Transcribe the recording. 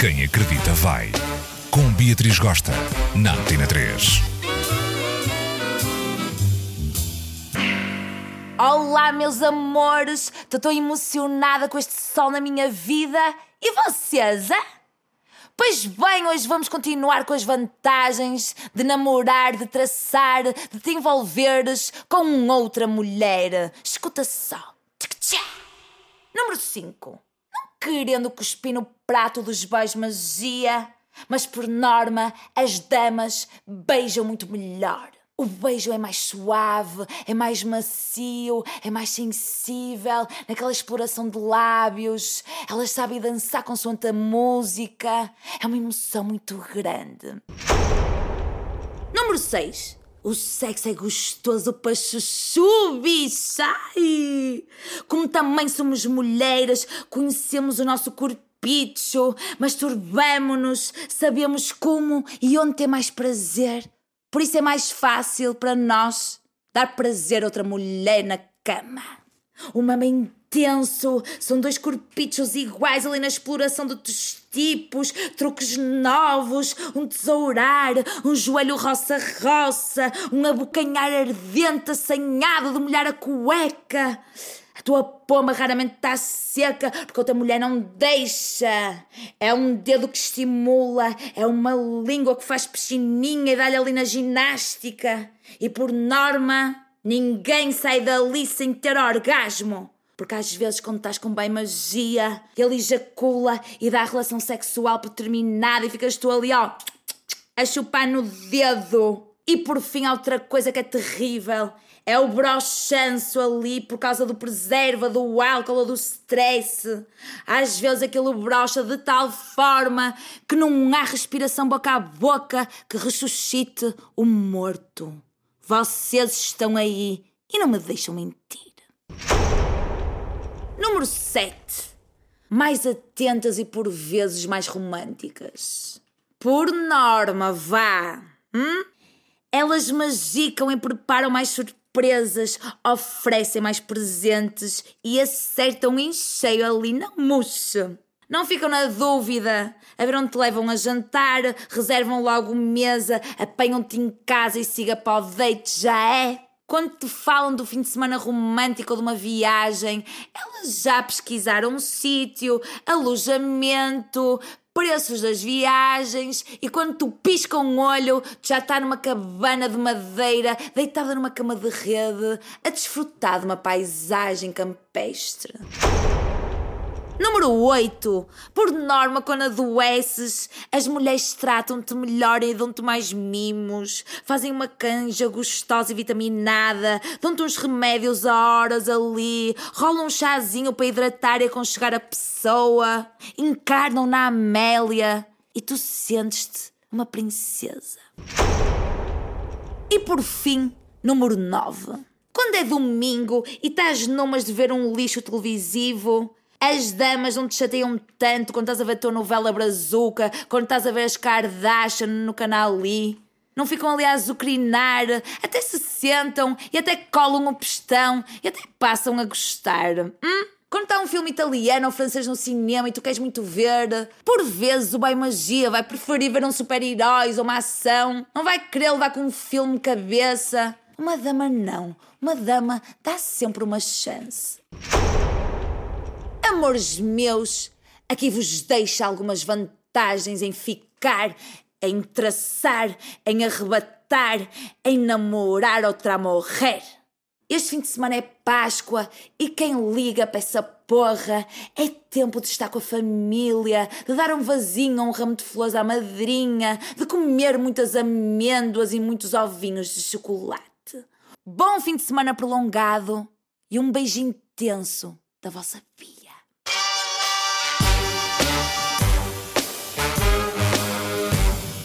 Quem acredita vai. Com Beatriz Gosta, na Antena 3. Olá, meus amores! Estou emocionada com este sol na minha vida. E vocês, hein? Pois bem, hoje vamos continuar com as vantagens de namorar, de traçar, de te envolveres com outra mulher. Escuta só. Número 5. Querendo cuspir no prato dos beijos magia, mas por norma as damas beijam muito melhor. O beijo é mais suave, é mais macio, é mais sensível, naquela exploração de lábios. Elas sabem dançar consoante a música. É uma emoção muito grande. Número 6. O sexo é gostoso para chuchu, bicha! Ai! Como também somos mulheres, conhecemos o nosso corpicho, masturbamos-nos, sabemos como e onde ter mais prazer. Por isso é mais fácil para nós dar prazer a outra mulher na cama. O mama intenso, são dois corpichos iguais ali na exploração de tipos, truques novos, um tesourar, um joelho roça-roça, um abocanhar ardente assanhado de molhar a cueca. A tua pomba raramente está seca porque outra mulher não deixa. É um dedo que estimula, é uma língua que faz piscininha e dá-lhe ali na ginástica. E por norma, ninguém sai dali sem ter orgasmo. Porque às vezes, quando estás com bem magia, ele ejacula e dá a relação sexual por terminada e ficas tu ali, ó, a chupar no dedo. E por fim, há outra coisa que é terrível é o brochanço ali por causa do preserva, do álcool ou do stress. Às vezes aquilo brocha de tal forma que não há respiração boca a boca que ressuscite o morto. Vocês estão aí e não me deixam mentir. Número 7. Mais atentas e por vezes mais românticas. Por norma, vá. Hum? Elas magicam e preparam mais surpresas presas, oferecem mais presentes e acertam em cheio ali na murcha. Não ficam na dúvida a ver onde te levam a jantar, reservam logo mesa, apanham-te em casa e siga para o date, já é? Quando te falam do fim de semana romântico ou de uma viagem, elas já pesquisaram o sítio, alojamento, preços das viagens e quando tu pisca um olho, tu já está numa cabana de madeira, deitada numa cama de rede, a desfrutar de uma paisagem campestre. Número 8. Por norma, quando adoeces, as mulheres tratam-te melhor e dão-te mais mimos, fazem uma canja gostosa e vitaminada, dão-te uns remédios a horas ali, rolam um chazinho para hidratar e aconchegar a pessoa, encarnam na Amélia e tu sentes-te uma princesa. E por fim, número 9. Quando é domingo e estás numas de ver um lixo televisivo, as damas não te chateiam tanto quando estás a ver a tua novela brazuca, quando estás a ver as Kardashian no canal ali. Não ficam ali a azucrinar, até se sentam e até colam o pestão e até passam a gostar. Hum? Quando está um filme italiano ou francês no cinema e tu queres muito ver, por vezes o bem magia vai preferir ver um super-heróis ou uma ação, não vai querer levar com um filme cabeça. Uma dama não, uma dama dá sempre uma chance. Amores meus, aqui vos deixo algumas vantagens em ficar, em traçar, em arrebatar, em namorar outra a morrer. Este fim de semana é Páscoa e quem liga para essa porra é tempo de estar com a família, de dar um vasinho ou um ramo de flores à madrinha, de comer muitas amêndoas e muitos ovinhos de chocolate. Bom fim de semana prolongado e um beijo intenso da vossa Pia.